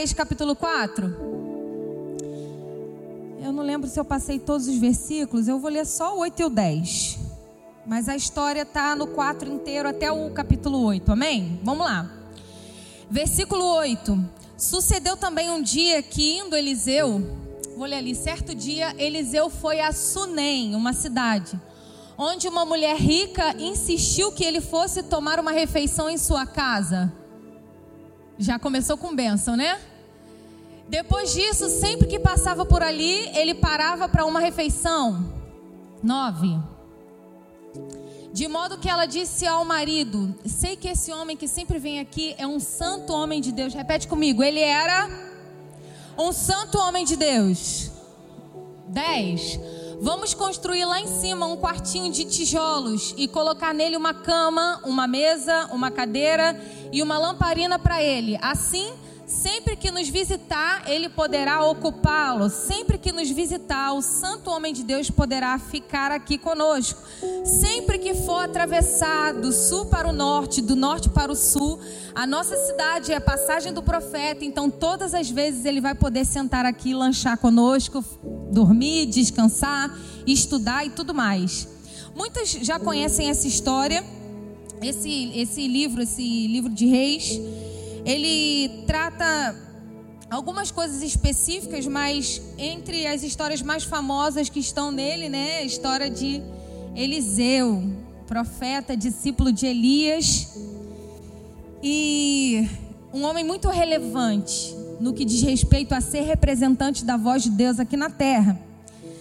Reis capítulo 4? Eu não lembro se eu passei todos os versículos, eu vou ler só o 8 e o 10. Mas a história está no 4 inteiro até o capítulo 8, amém? Vamos lá. Versículo 8. Sucedeu também um dia que, indo Eliseu, vou ler ali, certo dia, Eliseu foi a Sunem, uma cidade, onde uma mulher rica insistiu que ele fosse tomar uma refeição em sua casa. Já começou com bênção, né? Depois disso, sempre que passava por ali, ele parava para uma refeição. 9. De modo que ela disse ao marido: Sei que esse homem que sempre vem aqui é um santo homem de Deus. Repete comigo. Ele era um santo homem de Deus. 10. Vamos construir lá em cima um quartinho de tijolos e colocar nele uma cama, uma mesa, uma cadeira e uma lamparina para ele. Assim Sempre que nos visitar, ele poderá ocupá-lo. Sempre que nos visitar, o santo homem de Deus poderá ficar aqui conosco. Sempre que for atravessar do sul para o norte, do norte para o sul, a nossa cidade é a passagem do profeta. Então, todas as vezes ele vai poder sentar aqui, lanchar conosco, dormir, descansar, estudar e tudo mais. Muitos já conhecem essa história, esse, esse livro, esse livro de reis ele trata algumas coisas específicas, mas entre as histórias mais famosas que estão nele, né, a história de Eliseu, profeta, discípulo de Elias, e um homem muito relevante no que diz respeito a ser representante da voz de Deus aqui na terra.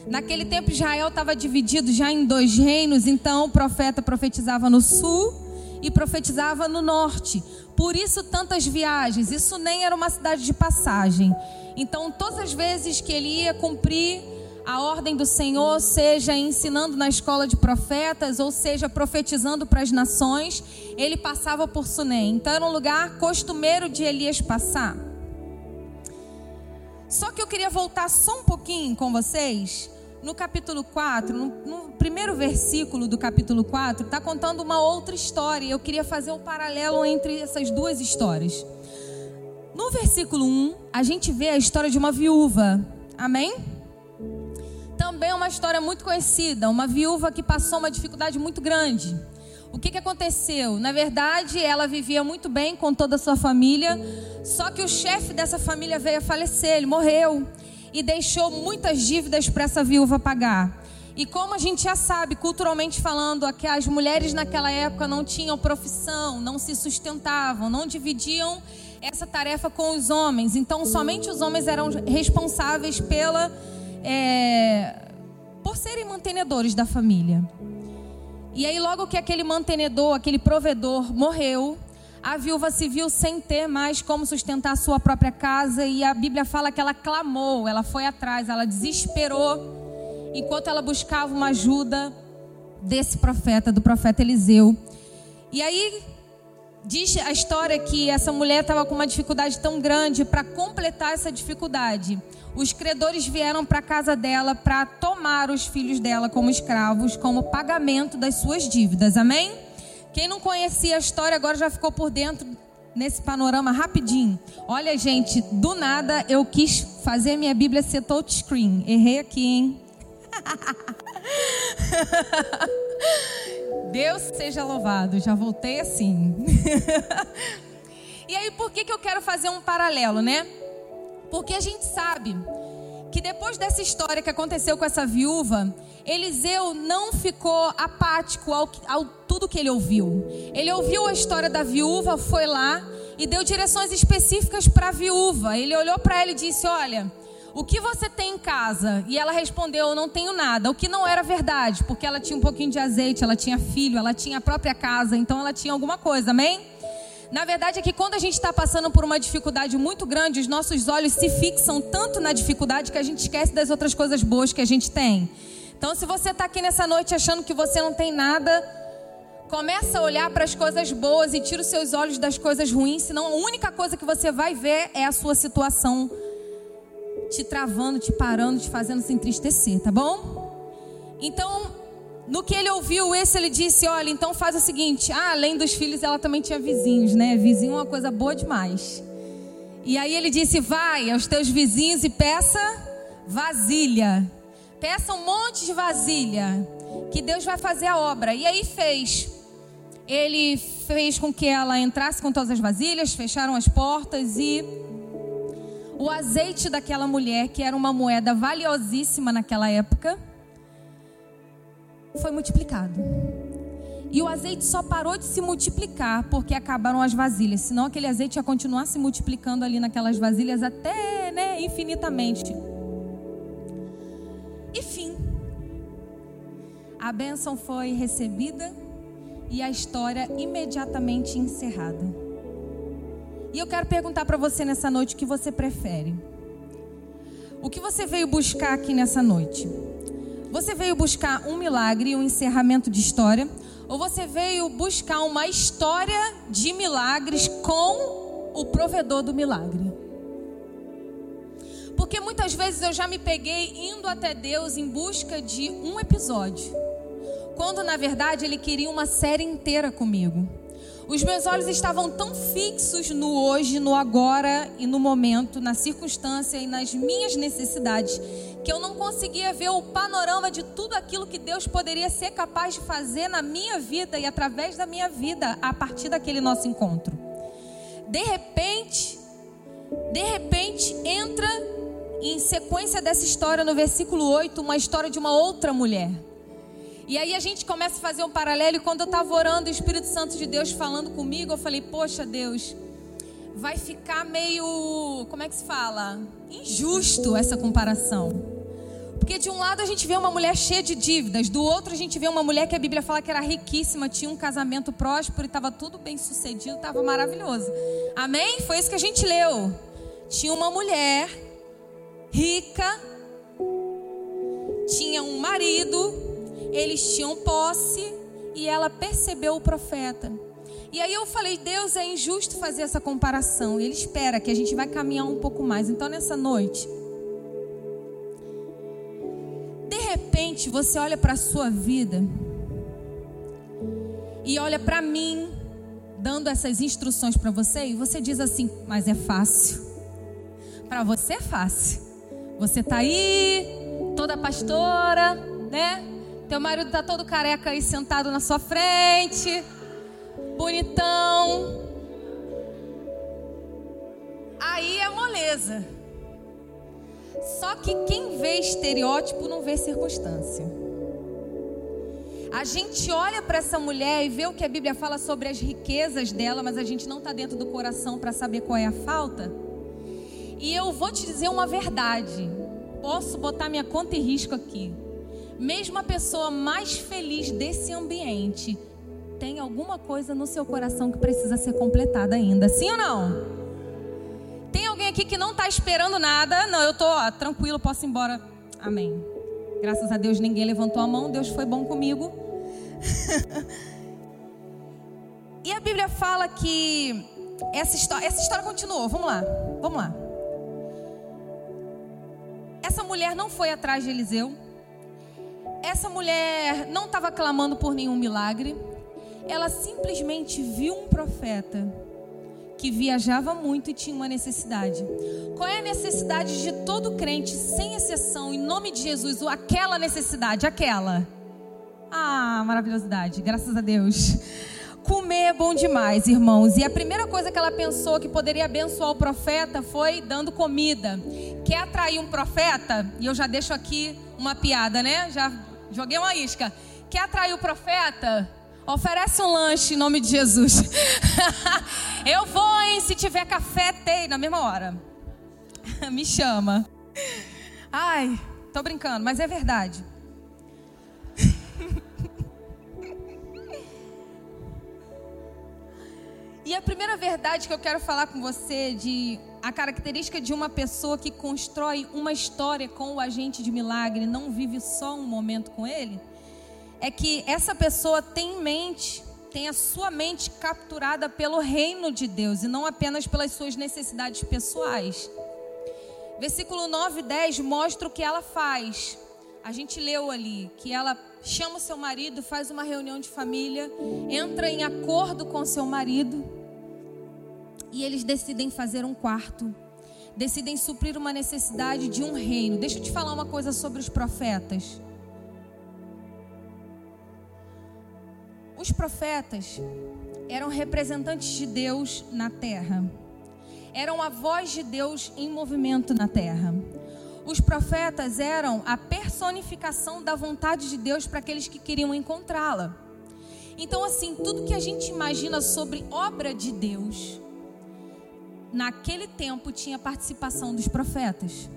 Naquele tempo Israel estava dividido já em dois reinos, então o profeta profetizava no sul e profetizava no norte. Por isso tantas viagens. Isso nem era uma cidade de passagem. Então, todas as vezes que ele ia cumprir a ordem do Senhor, seja ensinando na escola de profetas, ou seja profetizando para as nações, ele passava por Sunem. Então, era um lugar costumeiro de Elias passar. Só que eu queria voltar só um pouquinho com vocês no capítulo 4, no, no, primeiro versículo do capítulo 4, está contando uma outra história. Eu queria fazer um paralelo entre essas duas histórias. No versículo 1, a gente vê a história de uma viúva. Amém? Também é uma história muito conhecida. Uma viúva que passou uma dificuldade muito grande. O que, que aconteceu? Na verdade, ela vivia muito bem com toda a sua família. Só que o chefe dessa família veio a falecer, ele morreu e deixou muitas dívidas para essa viúva pagar. E como a gente já sabe, culturalmente falando, que as mulheres naquela época não tinham profissão, não se sustentavam, não dividiam essa tarefa com os homens. Então, somente os homens eram responsáveis pela, é, por serem mantenedores da família. E aí, logo que aquele mantenedor, aquele provedor morreu, a viúva se viu sem ter mais como sustentar a sua própria casa e a Bíblia fala que ela clamou, ela foi atrás, ela desesperou enquanto ela buscava uma ajuda desse profeta, do profeta Eliseu. E aí diz a história que essa mulher estava com uma dificuldade tão grande para completar essa dificuldade. Os credores vieram para a casa dela para tomar os filhos dela como escravos, como pagamento das suas dívidas. Amém? Quem não conhecia a história agora já ficou por dentro nesse panorama rapidinho. Olha, gente, do nada eu quis fazer minha Bíblia ser touchscreen. Errei aqui, hein? Deus seja louvado, já voltei assim. e aí, por que, que eu quero fazer um paralelo, né? Porque a gente sabe que depois dessa história que aconteceu com essa viúva, Eliseu não ficou apático ao, ao tudo que ele ouviu. Ele ouviu a história da viúva, foi lá e deu direções específicas para a viúva. Ele olhou para ela e disse: Olha, o que você tem em casa? E ela respondeu: Eu não tenho nada. O que não era verdade, porque ela tinha um pouquinho de azeite, ela tinha filho, ela tinha a própria casa, então ela tinha alguma coisa, amém? Na verdade é que quando a gente está passando por uma dificuldade muito grande, os nossos olhos se fixam tanto na dificuldade que a gente esquece das outras coisas boas que a gente tem. Então, se você está aqui nessa noite achando que você não tem nada, começa a olhar para as coisas boas e tira os seus olhos das coisas ruins, senão a única coisa que você vai ver é a sua situação te travando, te parando, te fazendo se entristecer, tá bom? Então, no que ele ouviu esse, ele disse: Olha, então faz o seguinte. Ah, além dos filhos, ela também tinha vizinhos, né? Vizinho é uma coisa boa demais. E aí ele disse: Vai aos teus vizinhos e peça vasilha. Peça um monte de vasilha, que Deus vai fazer a obra. E aí fez. Ele fez com que ela entrasse com todas as vasilhas, fecharam as portas e o azeite daquela mulher, que era uma moeda valiosíssima naquela época, foi multiplicado. E o azeite só parou de se multiplicar porque acabaram as vasilhas. Senão aquele azeite ia continuar se multiplicando ali naquelas vasilhas até né, infinitamente. E fim. A bênção foi recebida e a história imediatamente encerrada. E eu quero perguntar para você nessa noite o que você prefere. O que você veio buscar aqui nessa noite? Você veio buscar um milagre, um encerramento de história? Ou você veio buscar uma história de milagres com o provedor do milagre? Porque muitas vezes eu já me peguei indo até Deus em busca de um episódio, quando na verdade Ele queria uma série inteira comigo. Os meus olhos estavam tão fixos no hoje, no agora e no momento, na circunstância e nas minhas necessidades, que eu não conseguia ver o panorama de tudo aquilo que Deus poderia ser capaz de fazer na minha vida e através da minha vida a partir daquele nosso encontro. De repente, de repente entra em sequência dessa história no versículo 8 uma história de uma outra mulher. E aí a gente começa a fazer um paralelo. E quando eu estava orando, o Espírito Santo de Deus falando comigo, eu falei: Poxa, Deus, vai ficar meio. Como é que se fala? Injusto essa comparação. Porque de um lado a gente vê uma mulher cheia de dívidas, do outro a gente vê uma mulher que a Bíblia fala que era riquíssima, tinha um casamento próspero e estava tudo bem sucedido, estava maravilhoso. Amém? Foi isso que a gente leu. Tinha uma mulher rica, tinha um marido eles tinham posse e ela percebeu o profeta. E aí eu falei, Deus, é injusto fazer essa comparação. Ele espera que a gente vai caminhar um pouco mais. Então nessa noite, de repente você olha para a sua vida e olha para mim dando essas instruções para você e você diz assim: "Mas é fácil". Para você é fácil. Você tá aí, toda pastora, né? Teu marido tá todo careca aí sentado na sua frente. Bonitão. Aí é moleza. Só que quem vê estereótipo não vê circunstância. A gente olha para essa mulher e vê o que a Bíblia fala sobre as riquezas dela, mas a gente não está dentro do coração para saber qual é a falta. E eu vou te dizer uma verdade. Posso botar minha conta em risco aqui mesmo a pessoa mais feliz desse ambiente, tem alguma coisa no seu coração que precisa ser completada ainda. Sim ou não? Tem alguém aqui que não está esperando nada? Não, eu estou tranquilo, posso ir embora. Amém. Graças a Deus ninguém levantou a mão, Deus foi bom comigo. e a Bíblia fala que essa história, essa história continuou. Vamos lá, vamos lá. Essa mulher não foi atrás de Eliseu essa mulher não estava clamando por nenhum milagre. Ela simplesmente viu um profeta que viajava muito e tinha uma necessidade. Qual é a necessidade de todo crente, sem exceção, em nome de Jesus? Aquela necessidade, aquela. Ah, maravilhosidade, graças a Deus. Comer é bom demais, irmãos. E a primeira coisa que ela pensou que poderia abençoar o profeta foi dando comida. Quer atrair um profeta? E eu já deixo aqui uma piada, né? Já Joguei uma isca. Quer atrair o profeta? Oferece um lanche em nome de Jesus. eu vou, hein? Se tiver café, tem na mesma hora. Me chama. Ai, tô brincando, mas é verdade. e a primeira verdade que eu quero falar com você de a característica de uma pessoa que constrói uma história com o agente de milagre, não vive só um momento com ele, é que essa pessoa tem em mente, tem a sua mente capturada pelo reino de Deus e não apenas pelas suas necessidades pessoais. Versículo 9 e 10 mostra o que ela faz. A gente leu ali que ela chama seu marido, faz uma reunião de família, entra em acordo com seu marido E eles decidem fazer um quarto. Decidem suprir uma necessidade de um reino. Deixa eu te falar uma coisa sobre os profetas. Os profetas eram representantes de Deus na terra. Eram a voz de Deus em movimento na terra. Os profetas eram a personificação da vontade de Deus para aqueles que queriam encontrá-la. Então, assim, tudo que a gente imagina sobre obra de Deus, naquele tempo tinha participação dos profetas.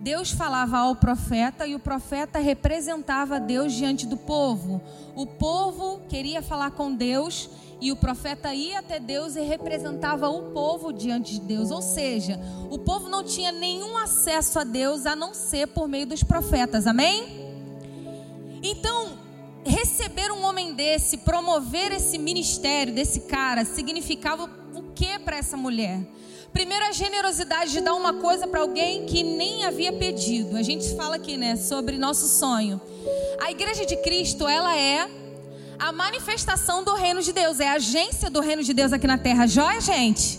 Deus falava ao profeta e o profeta representava Deus diante do povo. O povo queria falar com Deus e o profeta ia até Deus e representava o povo diante de Deus. Ou seja, o povo não tinha nenhum acesso a Deus a não ser por meio dos profetas. Amém? Então, receber um homem desse, promover esse ministério desse cara, significava o que para essa mulher? Primeiro, a generosidade de dar uma coisa para alguém que nem havia pedido. A gente fala aqui, né, sobre nosso sonho. A igreja de Cristo, ela é a manifestação do reino de Deus, é a agência do reino de Deus aqui na terra. Joia, gente?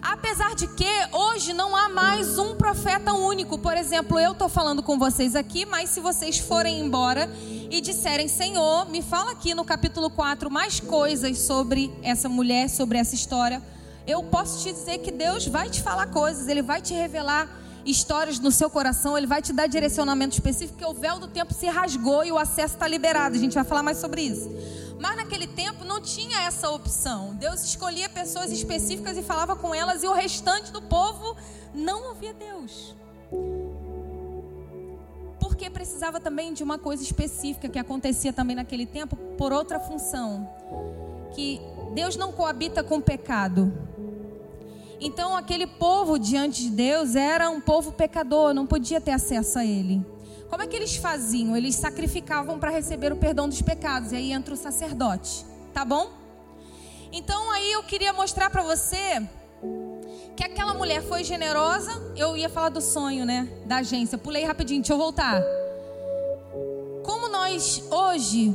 Apesar de que hoje não há mais um profeta único. Por exemplo, eu estou falando com vocês aqui, mas se vocês forem embora e disserem, Senhor, me fala aqui no capítulo 4 mais coisas sobre essa mulher, sobre essa história eu posso te dizer que Deus vai te falar coisas, Ele vai te revelar histórias no seu coração, Ele vai te dar direcionamento específico, porque o véu do tempo se rasgou e o acesso está liberado. A gente vai falar mais sobre isso. Mas naquele tempo não tinha essa opção. Deus escolhia pessoas específicas e falava com elas, e o restante do povo não ouvia Deus. Porque precisava também de uma coisa específica que acontecia também naquele tempo por outra função. Que Deus não coabita com o pecado. Então aquele povo diante de Deus era um povo pecador, não podia ter acesso a ele. Como é que eles faziam? Eles sacrificavam para receber o perdão dos pecados, e aí entra o sacerdote, tá bom? Então aí eu queria mostrar para você que aquela mulher foi generosa. Eu ia falar do sonho, né? Da agência. Pulei rapidinho, deixa eu voltar. Como nós hoje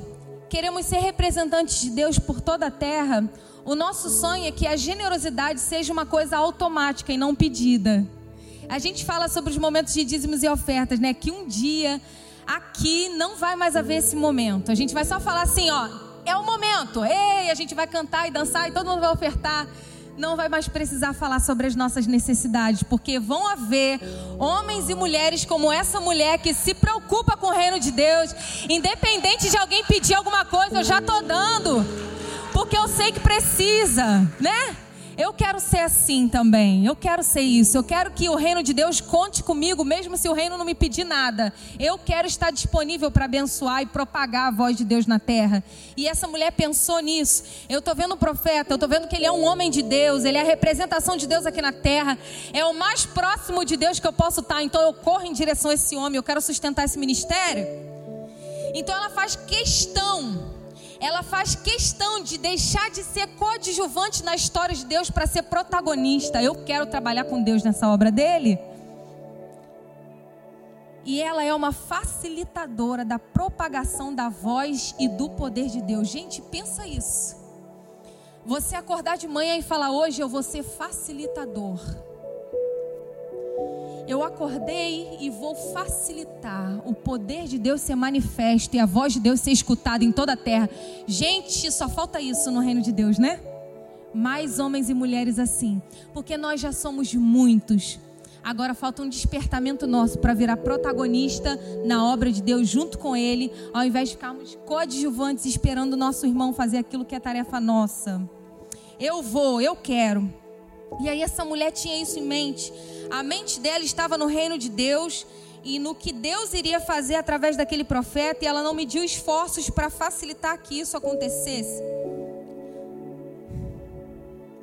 queremos ser representantes de Deus por toda a terra, o nosso sonho é que a generosidade seja uma coisa automática e não pedida. A gente fala sobre os momentos de dízimos e ofertas, né? Que um dia aqui não vai mais haver esse momento. A gente vai só falar assim, ó, é o momento. Ei, a gente vai cantar e dançar e todo mundo vai ofertar. Não vai mais precisar falar sobre as nossas necessidades, porque vão haver homens e mulheres como essa mulher que se preocupa com o reino de Deus, independente de alguém pedir alguma coisa, eu já tô dando porque eu sei que precisa, né? Eu quero ser assim também. Eu quero ser isso. Eu quero que o reino de Deus conte comigo, mesmo se o reino não me pedir nada. Eu quero estar disponível para abençoar e propagar a voz de Deus na terra. E essa mulher pensou nisso. Eu estou vendo o profeta, eu estou vendo que ele é um homem de Deus, ele é a representação de Deus aqui na terra. É o mais próximo de Deus que eu posso estar. Então eu corro em direção a esse homem. Eu quero sustentar esse ministério. Então ela faz questão ela faz questão de deixar de ser coadjuvante na história de Deus para ser protagonista. Eu quero trabalhar com Deus nessa obra dele. E ela é uma facilitadora da propagação da voz e do poder de Deus. Gente, pensa isso. Você acordar de manhã e falar: Hoje eu vou ser facilitador eu acordei e vou facilitar o poder de Deus ser manifesto e a voz de Deus ser escutada em toda a terra. Gente, só falta isso no reino de Deus, né? Mais homens e mulheres assim, porque nós já somos muitos. Agora falta um despertamento nosso para virar protagonista na obra de Deus junto com Ele, ao invés de ficarmos coadjuvantes esperando o nosso irmão fazer aquilo que é tarefa nossa. Eu vou, eu quero. E aí essa mulher tinha isso em mente. A mente dela estava no reino de Deus e no que Deus iria fazer através daquele profeta, e ela não mediu esforços para facilitar que isso acontecesse.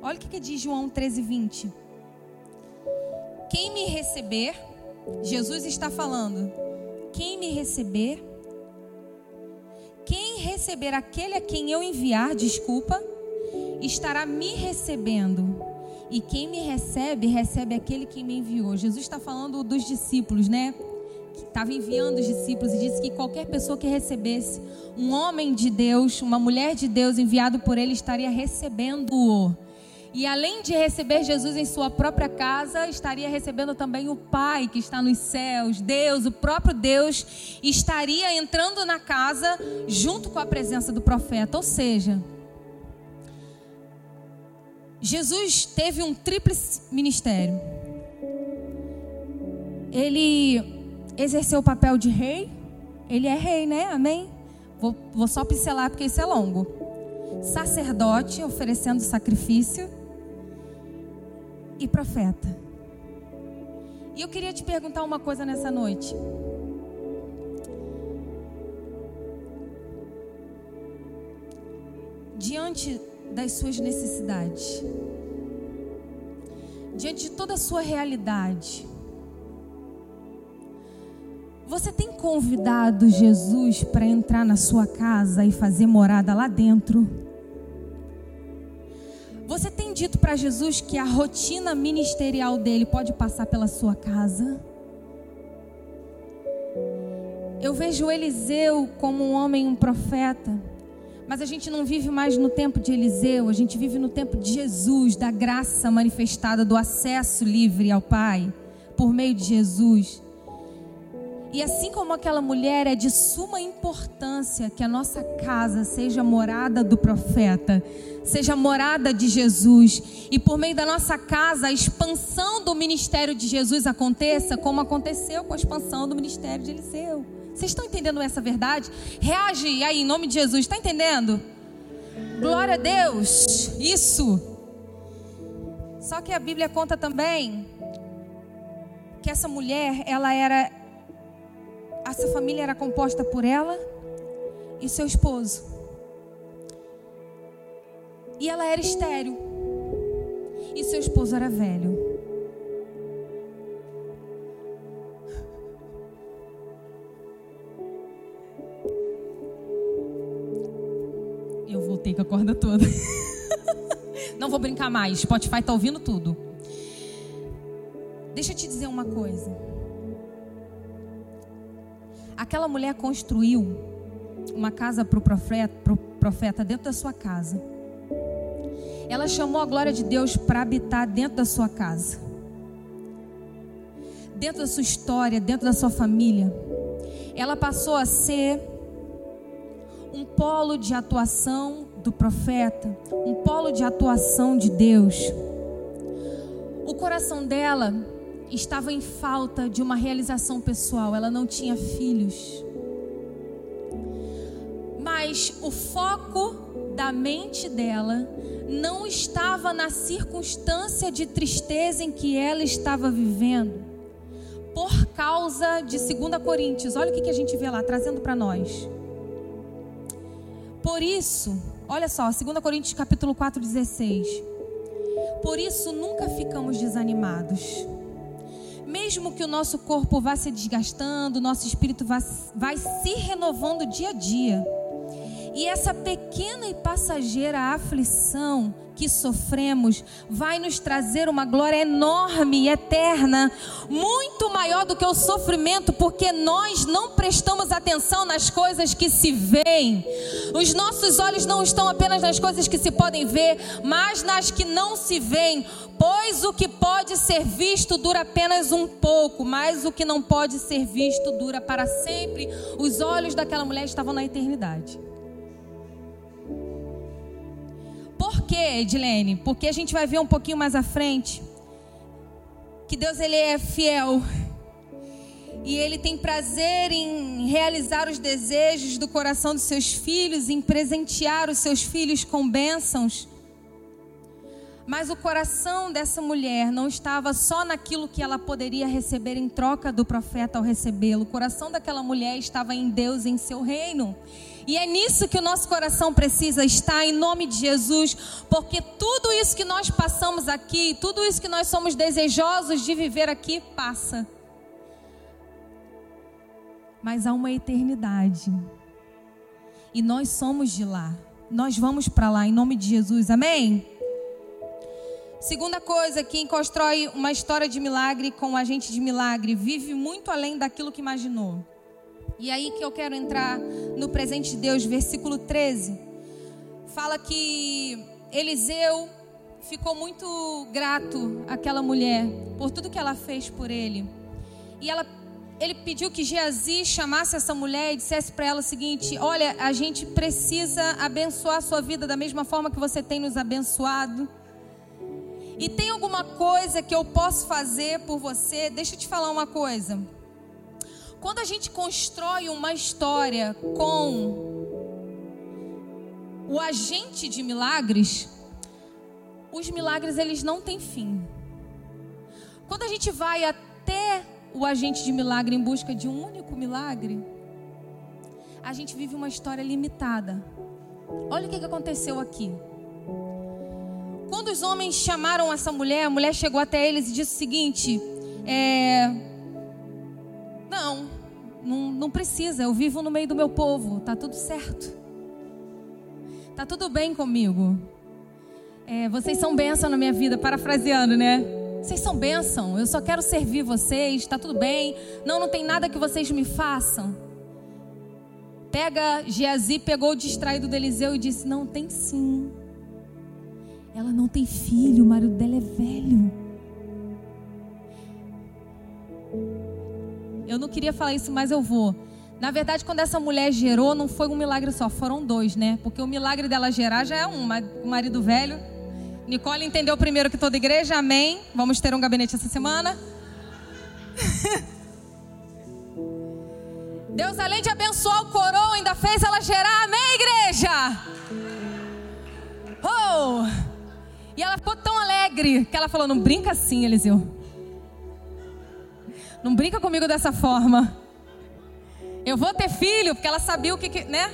Olha o que, que diz João 13, 20. Quem me receber, Jesus está falando, quem me receber, quem receber aquele a quem eu enviar, desculpa, estará me recebendo e quem me recebe, recebe aquele que me enviou. Jesus está falando dos discípulos, né? Que estava enviando os discípulos e disse que qualquer pessoa que recebesse um homem de Deus, uma mulher de Deus enviado por ele, estaria recebendo-o. E além de receber Jesus em sua própria casa, estaria recebendo também o Pai que está nos céus. Deus, o próprio Deus, estaria entrando na casa junto com a presença do profeta. Ou seja, Jesus teve um tríplice ministério. Ele exerceu o papel de rei. Ele é rei, né? Amém? Vou, vou só pincelar porque isso é longo. Sacerdote, oferecendo sacrifício e profeta. E eu queria te perguntar uma coisa nessa noite. Diante das suas necessidades, diante de toda a sua realidade, você tem convidado Jesus para entrar na sua casa e fazer morada lá dentro? Você tem dito para Jesus que a rotina ministerial dele pode passar pela sua casa? Eu vejo Eliseu como um homem, um profeta, mas a gente não vive mais no tempo de Eliseu, a gente vive no tempo de Jesus, da graça manifestada, do acesso livre ao Pai, por meio de Jesus. E assim como aquela mulher, é de suma importância que a nossa casa seja morada do profeta, seja morada de Jesus. E por meio da nossa casa, a expansão do ministério de Jesus aconteça, como aconteceu com a expansão do ministério de Eliseu. Vocês estão entendendo essa verdade? Reage aí em nome de Jesus, está entendendo? Glória a Deus, isso. Só que a Bíblia conta também que essa mulher, ela era essa família era composta por ela e seu esposo. E ela era estéril. E seu esposo era velho. Eu voltei com a corda toda. Não vou brincar mais. Spotify tá ouvindo tudo. Deixa eu te dizer uma coisa. Aquela mulher construiu uma casa para o profeta, pro profeta dentro da sua casa. Ela chamou a glória de Deus para habitar dentro da sua casa, dentro da sua história, dentro da sua família. Ela passou a ser um polo de atuação do profeta, um polo de atuação de Deus. O coração dela estava em falta de uma realização pessoal, ela não tinha filhos. Mas o foco da mente dela não estava na circunstância de tristeza em que ela estava vivendo, por causa de 2 Coríntios. Olha o que a gente vê lá, trazendo para nós. Por isso, olha só, 2 Coríntios capítulo 4, 16. Por isso nunca ficamos desanimados mesmo que o nosso corpo vá se desgastando, nosso espírito vá, vai se renovando dia a dia. E essa pequena e passageira aflição que sofremos vai nos trazer uma glória enorme e eterna, muito maior do que o sofrimento, porque nós não prestamos atenção nas coisas que se veem. Os nossos olhos não estão apenas nas coisas que se podem ver, mas nas que não se veem. Pois o que pode ser visto dura apenas um pouco, mas o que não pode ser visto dura para sempre. Os olhos daquela mulher estavam na eternidade. Quê, Edilene? Porque a gente vai ver um pouquinho mais à frente que Deus ele é fiel. E ele tem prazer em realizar os desejos do coração dos seus filhos, em presentear os seus filhos com bênçãos. Mas o coração dessa mulher não estava só naquilo que ela poderia receber em troca do profeta ao recebê-lo. O coração daquela mulher estava em Deus, em seu reino. E é nisso que o nosso coração precisa estar, em nome de Jesus, porque tudo isso que nós passamos aqui, tudo isso que nós somos desejosos de viver aqui, passa. Mas há uma eternidade. E nós somos de lá. Nós vamos para lá, em nome de Jesus, amém? Segunda coisa, quem constrói uma história de milagre com um agente de milagre vive muito além daquilo que imaginou. E aí que eu quero entrar no presente de Deus, versículo 13. Fala que Eliseu ficou muito grato àquela mulher por tudo que ela fez por ele. E ela, ele pediu que Geazi chamasse essa mulher e dissesse para ela o seguinte: Olha, a gente precisa abençoar a sua vida da mesma forma que você tem nos abençoado. E tem alguma coisa que eu posso fazer por você? Deixa eu te falar uma coisa. Quando a gente constrói uma história com o agente de milagres, os milagres eles não têm fim. Quando a gente vai até o agente de milagre em busca de um único milagre, a gente vive uma história limitada. Olha o que aconteceu aqui. Quando os homens chamaram essa mulher, a mulher chegou até eles e disse o seguinte: é, Não, não, não precisa, eu vivo no meio do meu povo, tá tudo certo. Tá tudo bem comigo. É, vocês são bênção na minha vida, parafraseando, né? Vocês são bênção, eu só quero servir vocês, tá tudo bem. Não, não tem nada que vocês me façam. Pega, Geazi pegou o distraído do Eliseu e disse: Não, tem sim. Ela não tem filho, o marido dela é velho. Eu não queria falar isso, mas eu vou. Na verdade, quando essa mulher gerou, não foi um milagre só, foram dois, né? Porque o milagre dela gerar já é um, o marido velho. Nicole entendeu primeiro que toda igreja, amém. Vamos ter um gabinete essa semana. Deus, além de abençoar o coroa, ainda fez ela gerar, amém, igreja? Oh! E ela ficou tão alegre que ela falou: Não brinca assim, Eliseu. Não brinca comigo dessa forma. Eu vou ter filho, porque ela sabia o que, que né?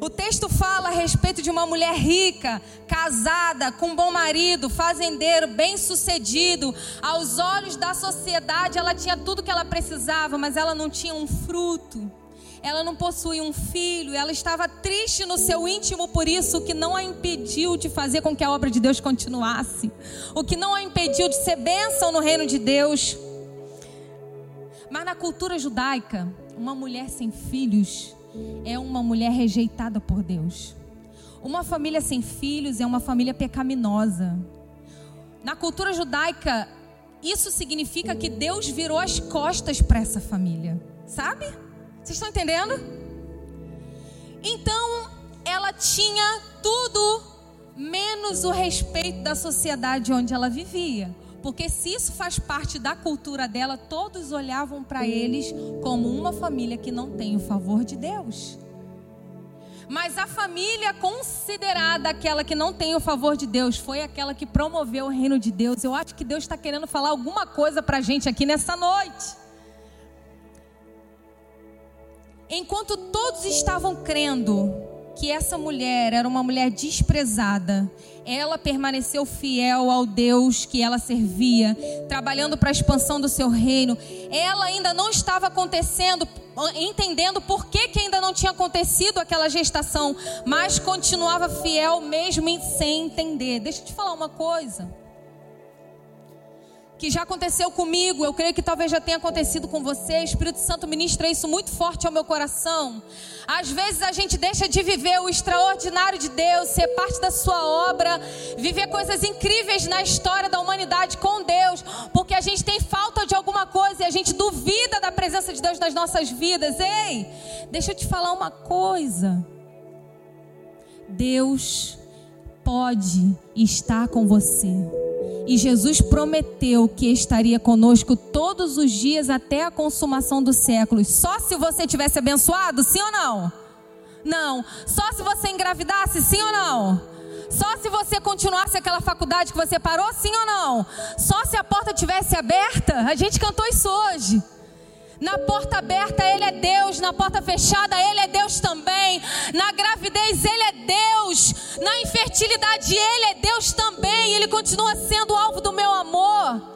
O texto fala a respeito de uma mulher rica, casada, com um bom marido, fazendeiro, bem-sucedido. Aos olhos da sociedade, ela tinha tudo que ela precisava, mas ela não tinha um fruto ela não possui um filho, ela estava triste no seu íntimo por isso, o que não a impediu de fazer com que a obra de Deus continuasse, o que não a impediu de ser bênção no reino de Deus. Mas na cultura judaica, uma mulher sem filhos é uma mulher rejeitada por Deus. Uma família sem filhos é uma família pecaminosa. Na cultura judaica, isso significa que Deus virou as costas para essa família, sabe? Vocês estão entendendo? Então, ela tinha tudo menos o respeito da sociedade onde ela vivia. Porque se isso faz parte da cultura dela, todos olhavam para eles como uma família que não tem o favor de Deus. Mas a família considerada aquela que não tem o favor de Deus foi aquela que promoveu o reino de Deus. Eu acho que Deus está querendo falar alguma coisa para a gente aqui nessa noite. Enquanto todos estavam crendo que essa mulher era uma mulher desprezada, ela permaneceu fiel ao Deus que ela servia, trabalhando para a expansão do seu reino. Ela ainda não estava acontecendo, entendendo por que, que ainda não tinha acontecido aquela gestação, mas continuava fiel mesmo sem entender. Deixa eu te falar uma coisa que já aconteceu comigo, eu creio que talvez já tenha acontecido com você. O Espírito Santo ministra isso muito forte ao meu coração. Às vezes a gente deixa de viver o extraordinário de Deus, ser parte da sua obra, viver coisas incríveis na história da humanidade com Deus, porque a gente tem falta de alguma coisa e a gente duvida da presença de Deus nas nossas vidas. Ei, deixa eu te falar uma coisa. Deus pode estar com você. E Jesus prometeu que estaria conosco todos os dias até a consumação dos séculos. Só se você tivesse abençoado, sim ou não? Não. Só se você engravidasse, sim ou não? Só se você continuasse aquela faculdade que você parou, sim ou não? Só se a porta tivesse aberta? A gente cantou isso hoje. Na porta aberta, Ele é Deus. Na porta fechada, Ele é Deus também. Na gravidez, Ele é Deus. Na infertilidade, Ele é Deus também. Ele continua sendo alvo do meu amor.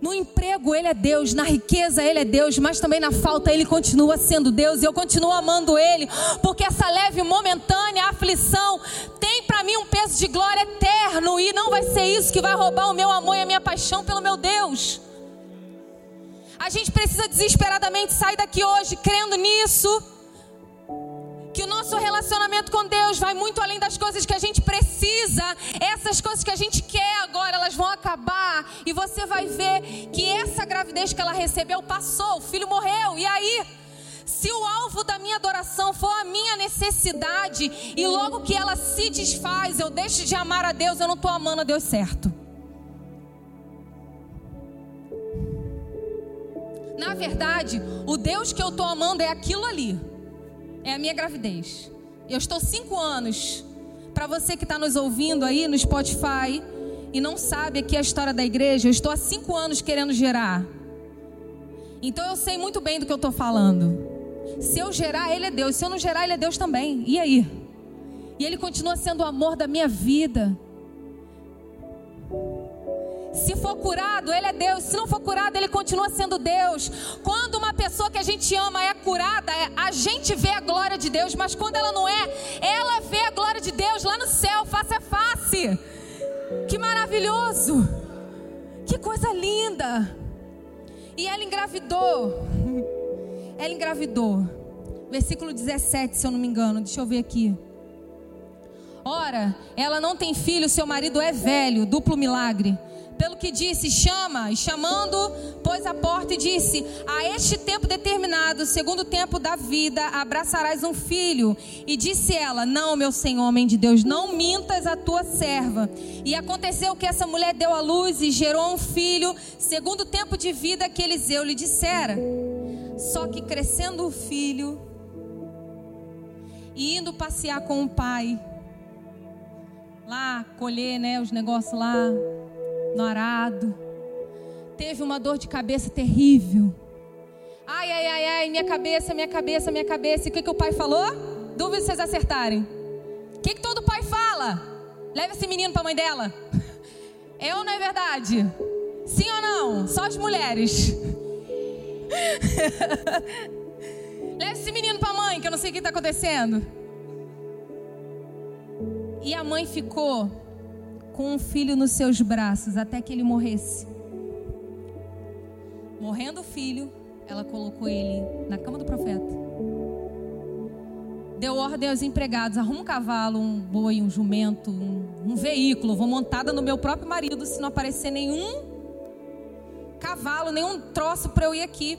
No emprego ele é Deus, na riqueza ele é Deus, mas também na falta ele continua sendo Deus e eu continuo amando ele, porque essa leve momentânea aflição tem para mim um peso de glória eterno e não vai ser isso que vai roubar o meu amor e a minha paixão pelo meu Deus. A gente precisa desesperadamente sair daqui hoje crendo nisso. Que o nosso relacionamento com Deus vai muito além das coisas que a gente precisa. Essas coisas que a gente quer agora, elas vão acabar. E você vai ver que essa gravidez que ela recebeu passou, o filho morreu. E aí? Se o alvo da minha adoração for a minha necessidade, e logo que ela se desfaz, eu deixo de amar a Deus, eu não estou amando a Deus certo. Na verdade, o Deus que eu estou amando é aquilo ali. É a minha gravidez. Eu estou cinco anos. Para você que está nos ouvindo aí no Spotify e não sabe aqui a história da igreja, eu estou há cinco anos querendo gerar. Então eu sei muito bem do que eu estou falando. Se eu gerar, Ele é Deus. Se eu não gerar, Ele é Deus também. E aí? E Ele continua sendo o amor da minha vida. Se for curado, Ele é Deus. Se não for curado, Ele continua sendo Deus. Quando uma pessoa que a gente ama é curada, é, a gente vê a glória de Deus. Mas quando ela não é, ela vê a glória de Deus lá no céu, face a face. Que maravilhoso! Que coisa linda! E ela engravidou. Ela engravidou. Versículo 17, se eu não me engano. Deixa eu ver aqui. Ora, ela não tem filho, seu marido é velho, duplo milagre pelo que disse: chama, e chamando, pôs a porta e disse: A este tempo determinado, segundo o tempo da vida, abraçarás um filho. E disse ela: Não, meu senhor, homem de Deus, não mintas a tua serva. E aconteceu que essa mulher deu à luz e gerou um filho, segundo o tempo de vida que Eliseu lhe dissera. Só que crescendo o filho e indo passear com o pai, lá colher, né, os negócios lá no arado. Teve uma dor de cabeça terrível. Ai, ai, ai, ai, minha cabeça, minha cabeça, minha cabeça. E o que, que o pai falou? Dúvida vocês acertarem. O que, que todo pai fala? Leva esse menino para a mãe dela. É ou não é verdade? Sim ou não? Só as mulheres. Leva esse menino para a mãe, que eu não sei o que está acontecendo. E a mãe ficou com um filho nos seus braços até que ele morresse. Morrendo o filho, ela colocou ele na cama do profeta. Deu ordem aos empregados: arruma um cavalo, um boi, um jumento, um, um veículo. Vou montada no meu próprio marido se não aparecer nenhum cavalo, nenhum troço para eu ir aqui.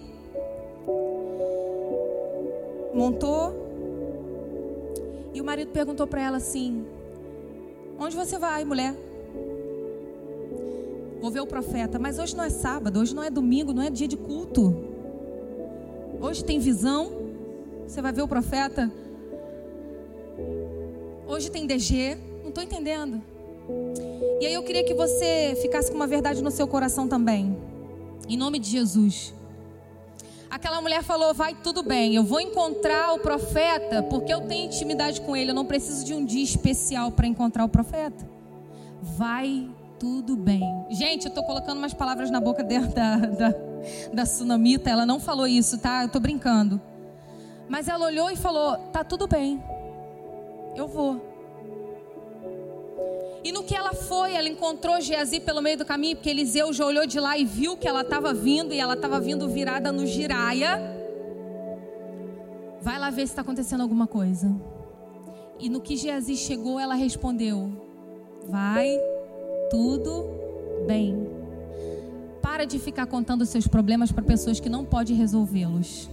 Montou. E o marido perguntou para ela assim: Onde você vai, mulher? Vou ver o profeta, mas hoje não é sábado, hoje não é domingo, não é dia de culto. Hoje tem visão. Você vai ver o profeta. Hoje tem DG. Não estou entendendo. E aí eu queria que você ficasse com uma verdade no seu coração também. Em nome de Jesus. Aquela mulher falou: Vai tudo bem, eu vou encontrar o profeta porque eu tenho intimidade com ele. Eu não preciso de um dia especial para encontrar o profeta. Vai tudo bem. Gente, eu tô colocando umas palavras na boca da, da, da Sunamita. Ela não falou isso, tá? Eu tô brincando. Mas ela olhou e falou: Tá tudo bem. Eu vou. E no que ela foi, ela encontrou Geazi pelo meio do caminho, porque Eliseu já olhou de lá e viu que ela estava vindo, e ela estava vindo virada no giraia. Vai lá ver se está acontecendo alguma coisa. E no que Geazi chegou, ela respondeu: Vai tudo bem. Para de ficar contando seus problemas para pessoas que não podem resolvê-los.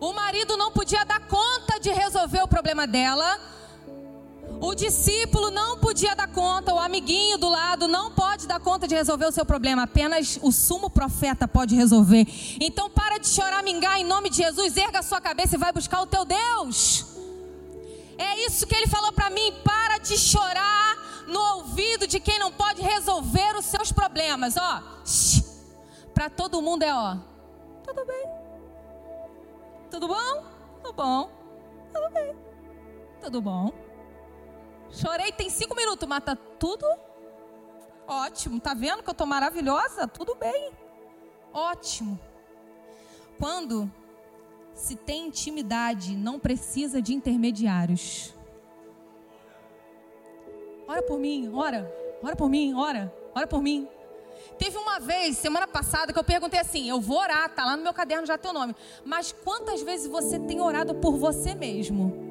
O marido não podia dar conta de resolver o problema dela. O discípulo não podia dar conta, o amiguinho do lado não pode dar conta de resolver o seu problema, apenas o sumo profeta pode resolver. Então para de chorar, mingar em nome de Jesus, erga a sua cabeça e vai buscar o teu Deus. É isso que ele falou para mim. Para de chorar no ouvido de quem não pode resolver os seus problemas. Ó, para todo mundo é ó. Tudo bem? Tudo bom? Tudo bom? Tudo bem? Tudo bom? Chorei tem cinco minutos, mas tá tudo ótimo. Tá vendo que eu tô maravilhosa? Tudo bem. Ótimo. Quando se tem intimidade, não precisa de intermediários. Ora por mim, ora, ora por mim, ora, ora por mim. Teve uma vez, semana passada, que eu perguntei assim: eu vou orar, tá lá no meu caderno já teu nome. Mas quantas vezes você tem orado por você mesmo?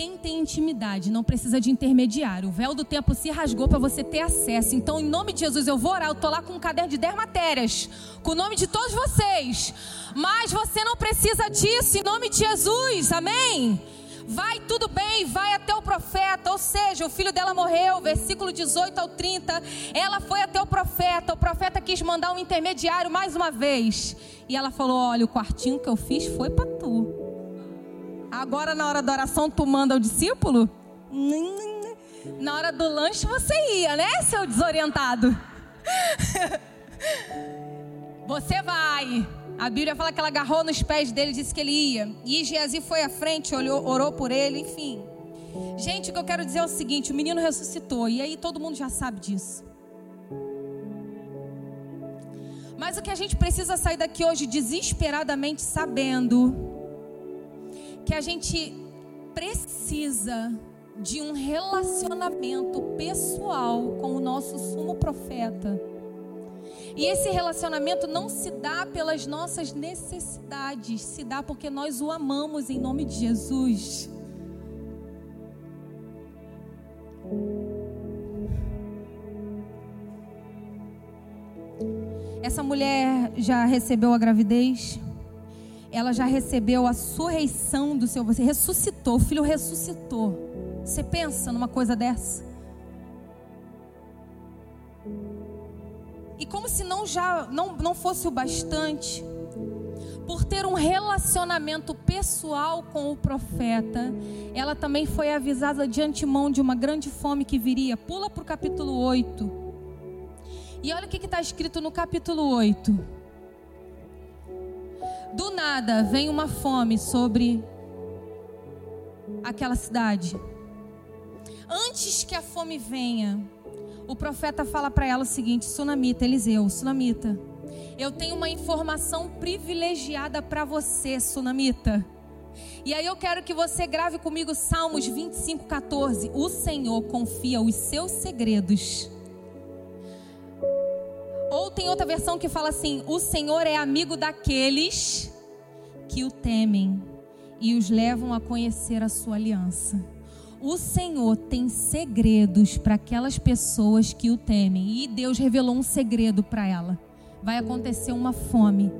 Quem tem intimidade não precisa de intermediário. O véu do tempo se rasgou para você ter acesso. Então, em nome de Jesus, eu vou orar. Eu tô lá com um caderno de 10 matérias, com o nome de todos vocês. Mas você não precisa disso, em nome de Jesus. Amém? Vai tudo bem, vai até o profeta. Ou seja, o filho dela morreu, versículo 18 ao 30. Ela foi até o profeta. O profeta quis mandar um intermediário mais uma vez. E ela falou: Olha, o quartinho que eu fiz foi para. Agora, na hora da oração, tu manda o discípulo? Na hora do lanche você ia, né, seu desorientado? Você vai. A Bíblia fala que ela agarrou nos pés dele e disse que ele ia. E Geazi foi à frente, olhou, orou por ele, enfim. Gente, o que eu quero dizer é o seguinte: o menino ressuscitou. E aí todo mundo já sabe disso. Mas o que a gente precisa sair daqui hoje desesperadamente sabendo que a gente precisa de um relacionamento pessoal com o nosso sumo profeta. E esse relacionamento não se dá pelas nossas necessidades, se dá porque nós o amamos em nome de Jesus. Essa mulher já recebeu a gravidez? Ela já recebeu a surreição do seu. Você ressuscitou, o filho ressuscitou. Você pensa numa coisa dessa? E como se não já não, não fosse o bastante, por ter um relacionamento pessoal com o profeta, ela também foi avisada de antemão de uma grande fome que viria. Pula para o capítulo 8. E olha o que está escrito no capítulo 8. Do nada vem uma fome sobre aquela cidade. Antes que a fome venha, o profeta fala para ela o seguinte: Sunamita, Eliseu, Sunamita, eu tenho uma informação privilegiada para você, Sunamita. E aí eu quero que você grave comigo Salmos 25, 14. O Senhor confia os seus segredos ou tem outra versão que fala assim: o Senhor é amigo daqueles que o temem e os levam a conhecer a sua aliança. O Senhor tem segredos para aquelas pessoas que o temem. E Deus revelou um segredo para ela. Vai acontecer uma fome.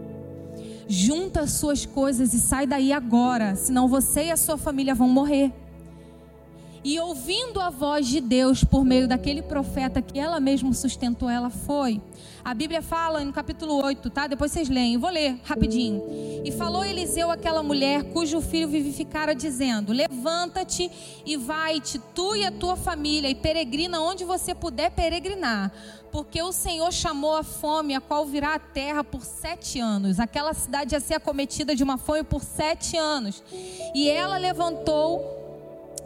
Junta as suas coisas e sai daí agora, senão você e a sua família vão morrer. E ouvindo a voz de Deus por meio daquele profeta que ela mesma sustentou, ela foi. A Bíblia fala no capítulo 8, tá? Depois vocês leem, vou ler rapidinho. E falou Eliseu àquela mulher cujo filho vivificara, dizendo: Levanta-te e vai-te, tu e a tua família, e peregrina onde você puder peregrinar. Porque o Senhor chamou a fome, a qual virá a terra por sete anos. Aquela cidade ia ser acometida de uma fome por sete anos. E ela levantou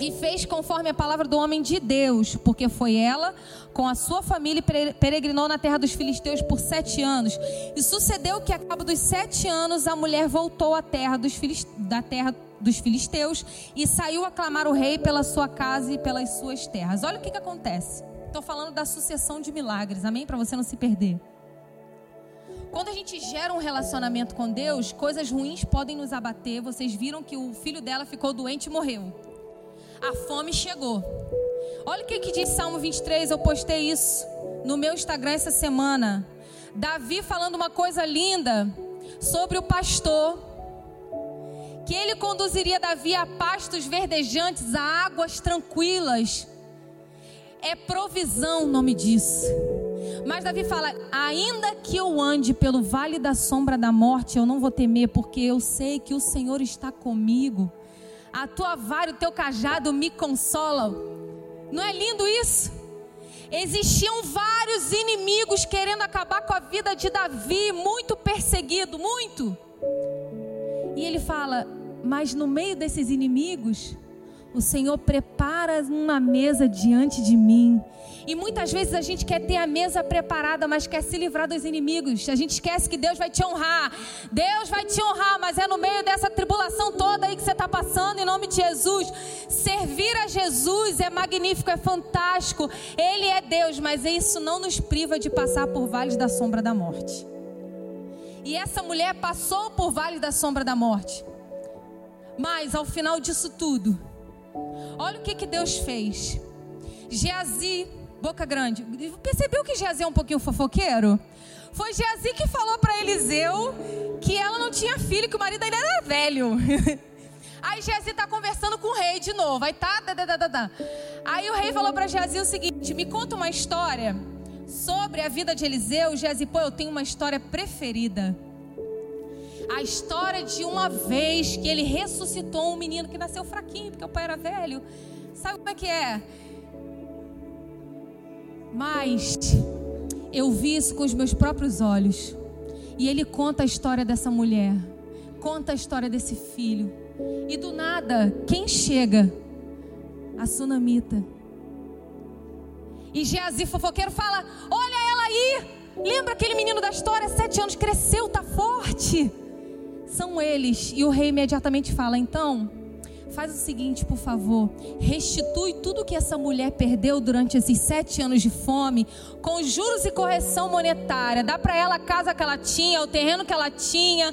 e fez conforme a palavra do homem de Deus, porque foi ela com a sua família peregrinou na terra dos filisteus por sete anos. E sucedeu que, a cabo dos sete anos, a mulher voltou à terra dos da terra dos filisteus e saiu a clamar o rei pela sua casa e pelas suas terras. Olha o que, que acontece. Estou falando da sucessão de milagres, amém? Para você não se perder. Quando a gente gera um relacionamento com Deus, coisas ruins podem nos abater. Vocês viram que o filho dela ficou doente e morreu a fome chegou. Olha o que, que diz Salmo 23, eu postei isso no meu Instagram essa semana. Davi falando uma coisa linda sobre o pastor, que ele conduziria Davi a pastos verdejantes, a águas tranquilas. É provisão o nome disso. Mas Davi fala: ainda que eu ande pelo vale da sombra da morte, eu não vou temer, porque eu sei que o Senhor está comigo a tua vara e o teu cajado me consolam. Não é lindo isso? Existiam vários inimigos querendo acabar com a vida de Davi, muito perseguido, muito. E ele fala: Mas no meio desses inimigos, O Senhor prepara uma mesa diante de mim. E muitas vezes a gente quer ter a mesa preparada, mas quer se livrar dos inimigos. A gente esquece que Deus vai te honrar. Deus vai te honrar, mas é no meio dessa tribulação toda aí que você está passando, em nome de Jesus. Servir a Jesus é magnífico, é fantástico. Ele é Deus, mas isso não nos priva de passar por vales da sombra da morte. E essa mulher passou por vales da sombra da morte. Mas ao final disso tudo, olha o que, que Deus fez. Geazi boca grande. Percebeu que Geazi é um pouquinho fofoqueiro? Foi Geazi que falou para Eliseu que ela não tinha filho, que o marido ainda era velho. Aí Geazi está conversando com o rei de novo. Aí tá, tá, tá, tá, tá. Aí o rei falou para Geazi o seguinte: me conta uma história sobre a vida de Eliseu. Geazi, pô, eu tenho uma história preferida. A história de uma vez que ele ressuscitou um menino que nasceu fraquinho, porque o pai era velho. Sabe como é que é? Mas eu vi isso com os meus próprios olhos. E ele conta a história dessa mulher, conta a história desse filho. E do nada, quem chega? A sunamita. E Geazi fofoqueiro fala: Olha ela aí! Lembra aquele menino da história? Sete anos, cresceu, tá forte. São eles. E o rei imediatamente fala: Então, faz o seguinte, por favor, restitui tudo que essa mulher perdeu durante esses sete anos de fome, com juros e correção monetária. Dá para ela a casa que ela tinha, o terreno que ela tinha,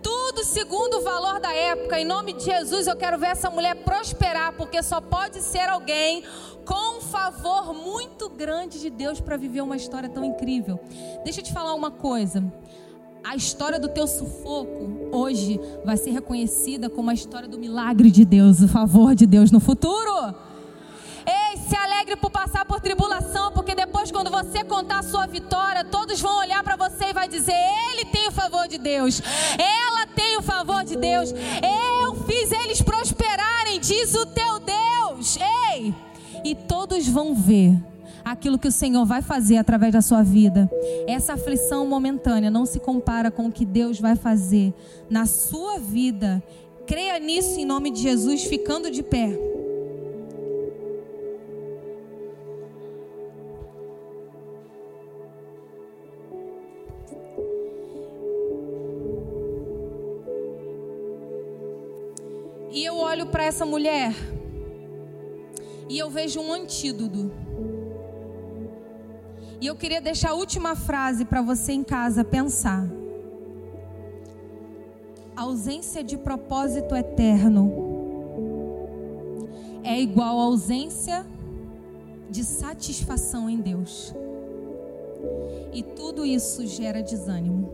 tudo segundo o valor da época. Em nome de Jesus, eu quero ver essa mulher prosperar, porque só pode ser alguém com um favor muito grande de Deus para viver uma história tão incrível. Deixa eu te falar uma coisa a história do teu sufoco hoje vai ser reconhecida como a história do milagre de Deus, o favor de Deus no futuro. Ei, se alegre por passar por tribulação, porque depois, quando você contar a sua vitória, todos vão olhar para você e vai dizer: Ele tem o favor de Deus, ela tem o favor de Deus, eu fiz eles prosperarem, diz o teu Deus. Ei, e todos vão ver aquilo que o Senhor vai fazer através da sua vida. Essa aflição momentânea não se compara com o que Deus vai fazer na sua vida. Creia nisso em nome de Jesus, ficando de pé. E eu olho para essa mulher e eu vejo um antídoto. E eu queria deixar a última frase para você em casa pensar. A ausência de propósito eterno é igual a ausência de satisfação em Deus. E tudo isso gera desânimo.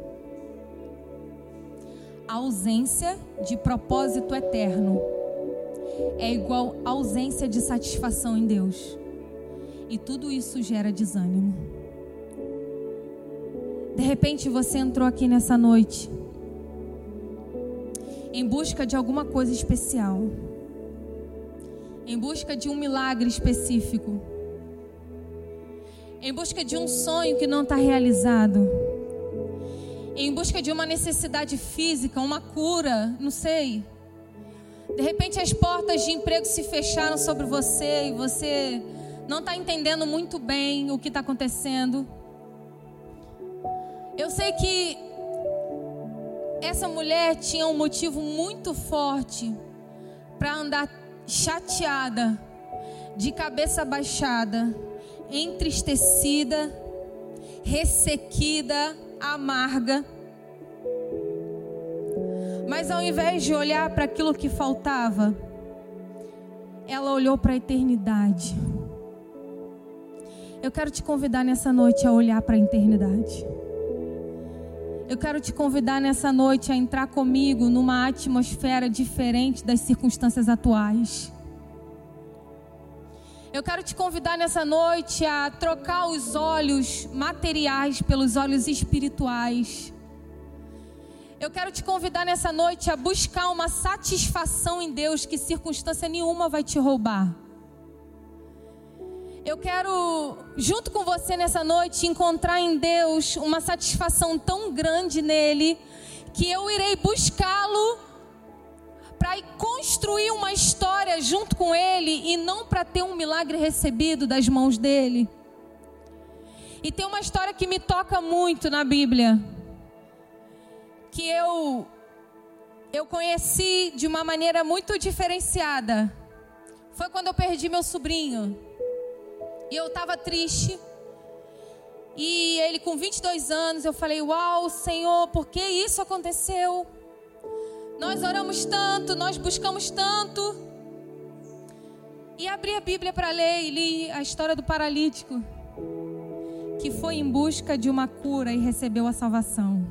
A ausência de propósito eterno é igual a ausência de satisfação em Deus. E tudo isso gera desânimo. De repente você entrou aqui nessa noite em busca de alguma coisa especial, em busca de um milagre específico, em busca de um sonho que não está realizado, em busca de uma necessidade física, uma cura, não sei. De repente as portas de emprego se fecharam sobre você e você não está entendendo muito bem o que está acontecendo. Eu sei que essa mulher tinha um motivo muito forte para andar chateada, de cabeça baixada, entristecida, ressequida, amarga. Mas ao invés de olhar para aquilo que faltava, ela olhou para a eternidade. Eu quero te convidar nessa noite a olhar para a eternidade. Eu quero te convidar nessa noite a entrar comigo numa atmosfera diferente das circunstâncias atuais. Eu quero te convidar nessa noite a trocar os olhos materiais pelos olhos espirituais. Eu quero te convidar nessa noite a buscar uma satisfação em Deus que circunstância nenhuma vai te roubar. Eu quero, junto com você nessa noite, encontrar em Deus uma satisfação tão grande nele, que eu irei buscá-lo para construir uma história junto com ele e não para ter um milagre recebido das mãos dele. E tem uma história que me toca muito na Bíblia, que eu eu conheci de uma maneira muito diferenciada. Foi quando eu perdi meu sobrinho. E eu estava triste. E ele com 22 anos, eu falei: "Uau, Senhor, por que isso aconteceu?" Nós oramos tanto, nós buscamos tanto. E abri a Bíblia para ler e li a história do paralítico que foi em busca de uma cura e recebeu a salvação.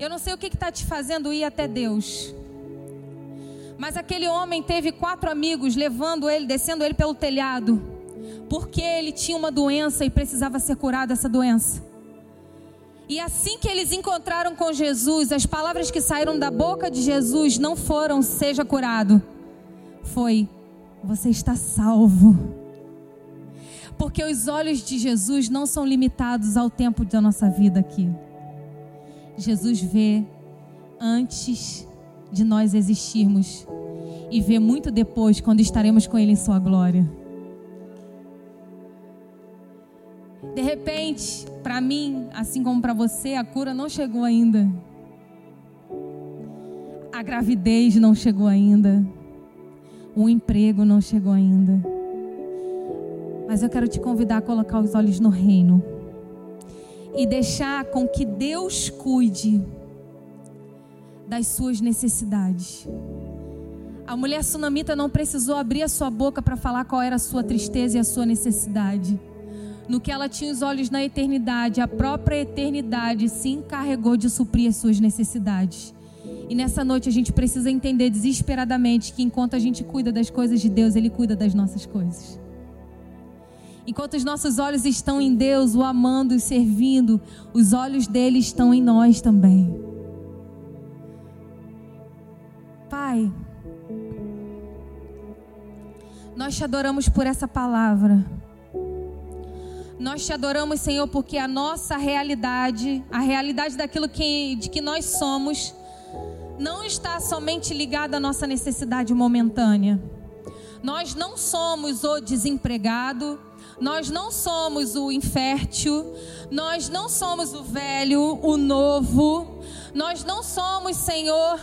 Eu não sei o que está te fazendo ir até Deus. Mas aquele homem teve quatro amigos levando ele, descendo ele pelo telhado, porque ele tinha uma doença e precisava ser curado dessa doença. E assim que eles encontraram com Jesus, as palavras que saíram da boca de Jesus não foram seja curado. Foi você está salvo. Porque os olhos de Jesus não são limitados ao tempo da nossa vida aqui. Jesus vê antes de nós existirmos e vê muito depois quando estaremos com Ele em Sua glória. De repente, para mim, assim como para você, a cura não chegou ainda. A gravidez não chegou ainda. O emprego não chegou ainda. Mas eu quero te convidar a colocar os olhos no reino e deixar com que Deus cuide das suas necessidades. A mulher sunamita não precisou abrir a sua boca para falar qual era a sua tristeza e a sua necessidade no que ela tinha os olhos na eternidade, a própria eternidade se encarregou de suprir as suas necessidades. E nessa noite a gente precisa entender desesperadamente que enquanto a gente cuida das coisas de Deus, Ele cuida das nossas coisas. Enquanto os nossos olhos estão em Deus, o amando e servindo, os olhos dele estão em nós também. Pai, nós te adoramos por essa palavra. Nós te adoramos, Senhor, porque a nossa realidade, a realidade daquilo que, de que nós somos, não está somente ligada à nossa necessidade momentânea. Nós não somos o desempregado, nós não somos o infértil, nós não somos o velho, o novo, nós não somos, Senhor,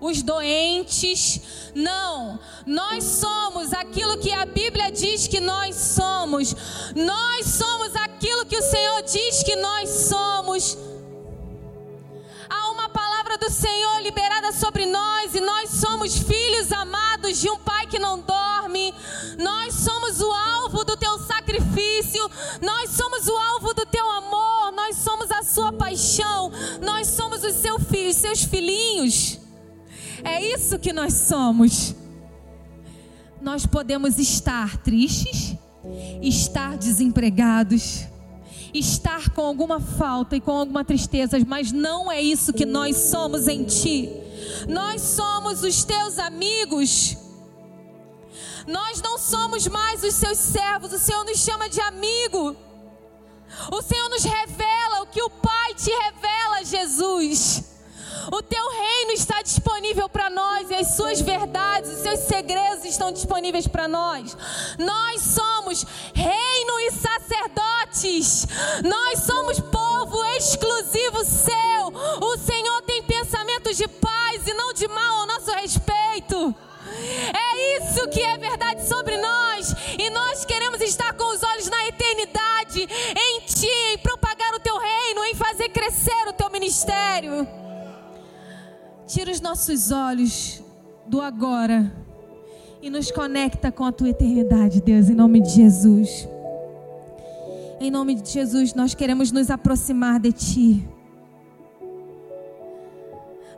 os doentes. Não, nós somos aquilo que a Bíblia diz que nós somos. Nós somos aquilo que o Senhor diz que nós somos. Há uma palavra do Senhor liberada sobre nós e nós somos filhos amados de um Pai que não dorme. Nós somos o alvo do teu sacrifício. Nós somos o alvo do teu amor. Nós somos a sua paixão. Nós somos os seus filhos, seus filhinhos. É isso que nós somos. Nós podemos estar tristes, estar desempregados, estar com alguma falta e com alguma tristeza, mas não é isso que nós somos em Ti. Nós somos os Teus amigos. Nós não somos mais os Seus servos. O Senhor nos chama de amigo. O Senhor nos revela o que o Pai te revela, Jesus. O teu reino está disponível para nós e as suas verdades, os seus segredos estão disponíveis para nós. Nós somos reino e sacerdotes. Nós somos povo exclusivo seu. O Senhor tem pensamentos de paz e não de mal ao nosso respeito. É isso que é verdade sobre nós. E nós queremos estar com os olhos na eternidade, em Ti, em propagar o Teu reino, em fazer crescer o Teu ministério. Tira os nossos olhos do agora e nos conecta com a tua eternidade, Deus, em nome de Jesus. Em nome de Jesus, nós queremos nos aproximar de ti.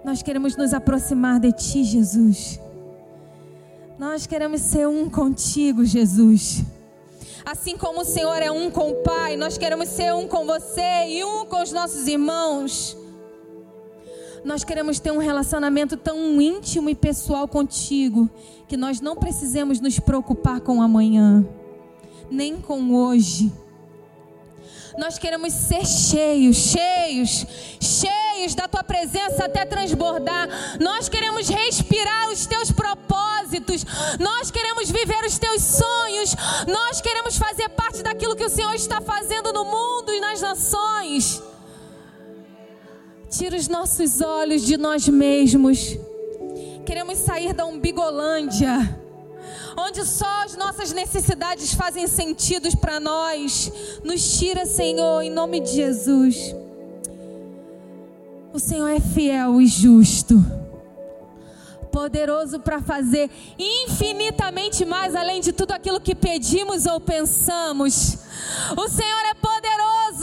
Nós queremos nos aproximar de ti, Jesus. Nós queremos ser um contigo, Jesus. Assim como o Senhor é um com o Pai, nós queremos ser um com você e um com os nossos irmãos. Nós queremos ter um relacionamento tão íntimo e pessoal contigo que nós não precisemos nos preocupar com amanhã, nem com hoje. Nós queremos ser cheios, cheios cheios da tua presença até transbordar. Nós queremos respirar os teus propósitos. Nós queremos viver os teus sonhos. Nós queremos fazer parte daquilo que o Senhor está fazendo no mundo e nas nações. Tira os nossos olhos de nós mesmos. Queremos sair da umbigolândia onde só as nossas necessidades fazem sentido para nós. Nos tira, Senhor, em nome de Jesus. O Senhor é fiel e justo, poderoso para fazer infinitamente mais além de tudo aquilo que pedimos ou pensamos. O Senhor é poderoso,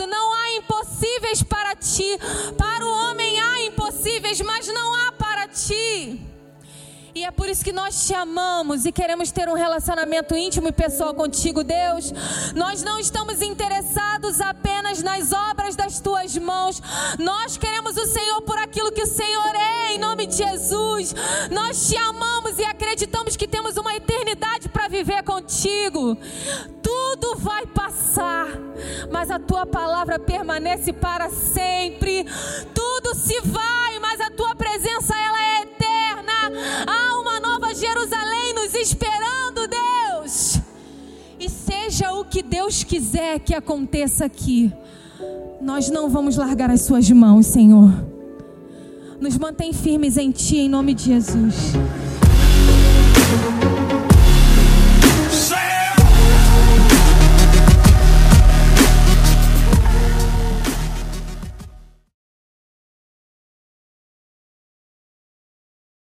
não há impossíveis para ti. Para o homem há impossíveis, mas não há para ti. E é por isso que nós te amamos e queremos ter um relacionamento íntimo e pessoal contigo, Deus. Nós não estamos interessados apenas nas obras das tuas mãos. Nós queremos o Senhor por aquilo que o Senhor é, em nome de Jesus. Nós te amamos e acreditamos que temos uma eternidade para viver contigo. Tudo vai passar, mas a tua palavra permanece para sempre. Tudo se vai, mas a tua presença ela é Há uma nova Jerusalém nos esperando, Deus. E seja o que Deus quiser que aconteça aqui, nós não vamos largar as Suas mãos, Senhor. Nos mantém firmes em Ti, em nome de Jesus.